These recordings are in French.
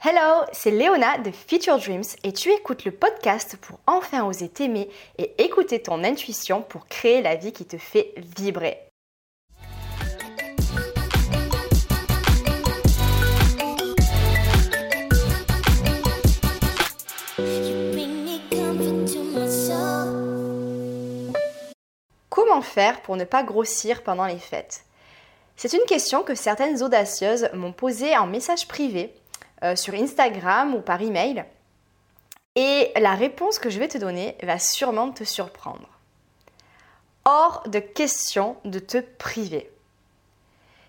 Hello, c'est Léona de Future Dreams et tu écoutes le podcast pour enfin oser t'aimer et écouter ton intuition pour créer la vie qui te fait vibrer. Comment faire pour ne pas grossir pendant les fêtes? C'est une question que certaines audacieuses m'ont posée en message privé euh, sur Instagram ou par email. Et la réponse que je vais te donner va sûrement te surprendre. Hors de question de te priver.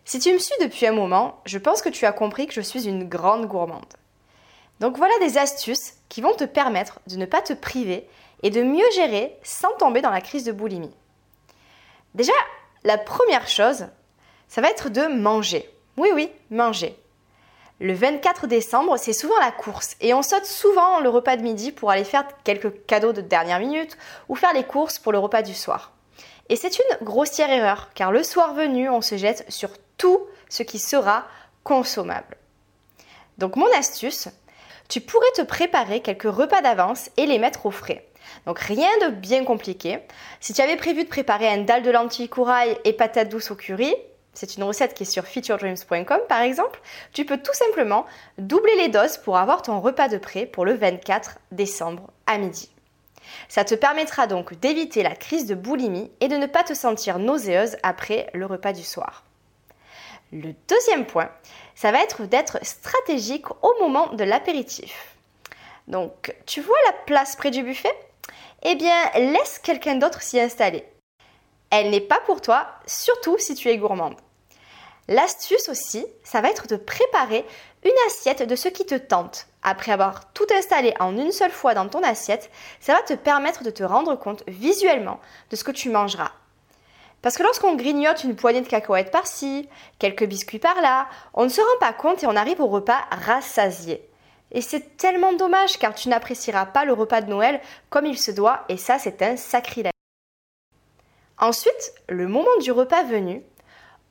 Si tu me suis depuis un moment, je pense que tu as compris que je suis une grande gourmande. Donc voilà des astuces qui vont te permettre de ne pas te priver et de mieux gérer sans tomber dans la crise de boulimie. Déjà, la première chose, ça va être de manger. Oui, oui, manger. Le 24 décembre, c'est souvent la course et on saute souvent le repas de midi pour aller faire quelques cadeaux de dernière minute ou faire les courses pour le repas du soir. Et c'est une grossière erreur car le soir venu, on se jette sur tout ce qui sera consommable. Donc mon astuce, tu pourrais te préparer quelques repas d'avance et les mettre au frais. Donc rien de bien compliqué. Si tu avais prévu de préparer un dalle de lentilles corail et patates douces au curry, c'est une recette qui est sur featuredreams.com par exemple, tu peux tout simplement doubler les doses pour avoir ton repas de prêt pour le 24 décembre à midi. Ça te permettra donc d'éviter la crise de boulimie et de ne pas te sentir nauséeuse après le repas du soir. Le deuxième point, ça va être d'être stratégique au moment de l'apéritif. Donc, tu vois la place près du buffet? Eh bien, laisse quelqu'un d'autre s'y installer. Elle n'est pas pour toi, surtout si tu es gourmande. L'astuce aussi, ça va être de préparer une assiette de ce qui te tente. Après avoir tout installé en une seule fois dans ton assiette, ça va te permettre de te rendre compte visuellement de ce que tu mangeras. Parce que lorsqu'on grignote une poignée de cacahuètes par-ci, quelques biscuits par-là, on ne se rend pas compte et on arrive au repas rassasié. Et c'est tellement dommage car tu n'apprécieras pas le repas de Noël comme il se doit et ça c'est un sacrilège. Ensuite, le moment du repas venu,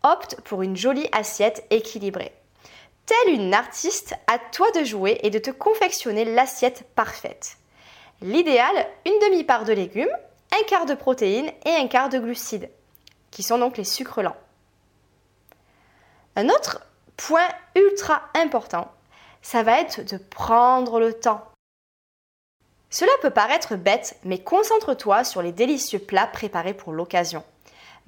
opte pour une jolie assiette équilibrée. Telle une artiste, à toi de jouer et de te confectionner l'assiette parfaite. L'idéal, une demi-part de légumes, un quart de protéines et un quart de glucides, qui sont donc les sucres lents. Un autre point ultra important, ça va être de prendre le temps. Cela peut paraître bête, mais concentre-toi sur les délicieux plats préparés pour l'occasion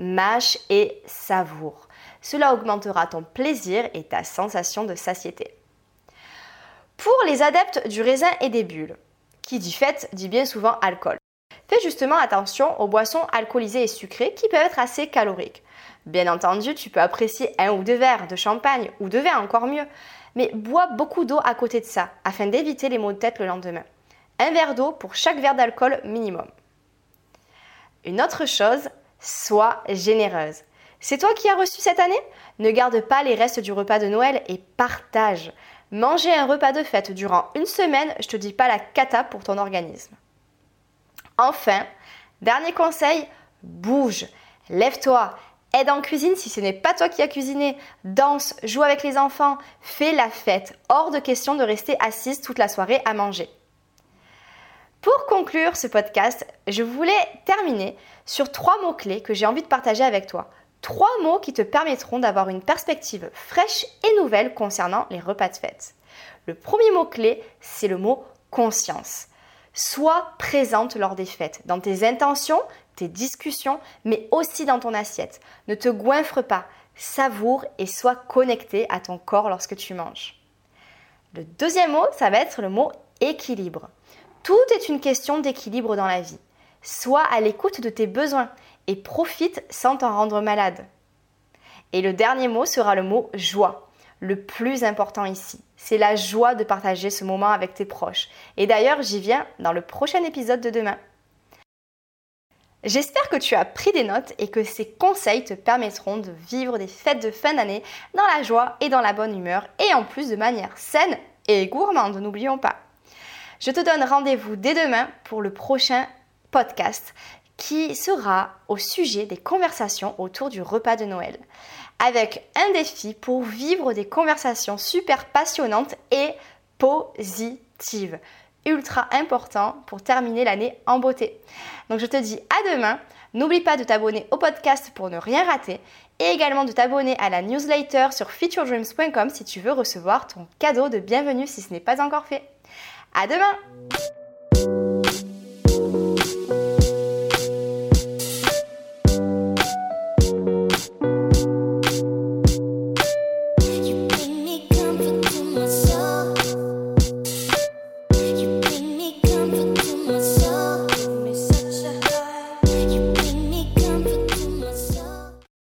mâche et savoure. Cela augmentera ton plaisir et ta sensation de satiété. Pour les adeptes du raisin et des bulles, qui dit fête dit bien souvent alcool. Fais justement attention aux boissons alcoolisées et sucrées qui peuvent être assez caloriques. Bien entendu, tu peux apprécier un ou deux verres de champagne ou de vin encore mieux, mais bois beaucoup d'eau à côté de ça afin d'éviter les maux de tête le lendemain. Un verre d'eau pour chaque verre d'alcool minimum. Une autre chose, Sois généreuse. C'est toi qui as reçu cette année? Ne garde pas les restes du repas de Noël et partage. Manger un repas de fête durant une semaine, je te dis pas la cata pour ton organisme. Enfin, dernier conseil, bouge, lève-toi, aide en cuisine si ce n'est pas toi qui as cuisiné, danse, joue avec les enfants, fais la fête. Hors de question de rester assise toute la soirée à manger. Pour conclure ce podcast, je voulais terminer sur trois mots-clés que j'ai envie de partager avec toi. Trois mots qui te permettront d'avoir une perspective fraîche et nouvelle concernant les repas de fête. Le premier mot-clé, c'est le mot conscience. Sois présente lors des fêtes, dans tes intentions, tes discussions, mais aussi dans ton assiette. Ne te goinfre pas, savoure et sois connecté à ton corps lorsque tu manges. Le deuxième mot, ça va être le mot équilibre. Tout est une question d'équilibre dans la vie. Sois à l'écoute de tes besoins et profite sans t'en rendre malade. Et le dernier mot sera le mot joie. Le plus important ici, c'est la joie de partager ce moment avec tes proches. Et d'ailleurs, j'y viens dans le prochain épisode de demain. J'espère que tu as pris des notes et que ces conseils te permettront de vivre des fêtes de fin d'année dans la joie et dans la bonne humeur et en plus de manière saine et gourmande, n'oublions pas. Je te donne rendez-vous dès demain pour le prochain podcast qui sera au sujet des conversations autour du repas de Noël, avec un défi pour vivre des conversations super passionnantes et positive. Ultra important pour terminer l'année en beauté. Donc je te dis à demain. N'oublie pas de t'abonner au podcast pour ne rien rater et également de t'abonner à la newsletter sur featuredreams.com si tu veux recevoir ton cadeau de bienvenue si ce n'est pas encore fait. À demain!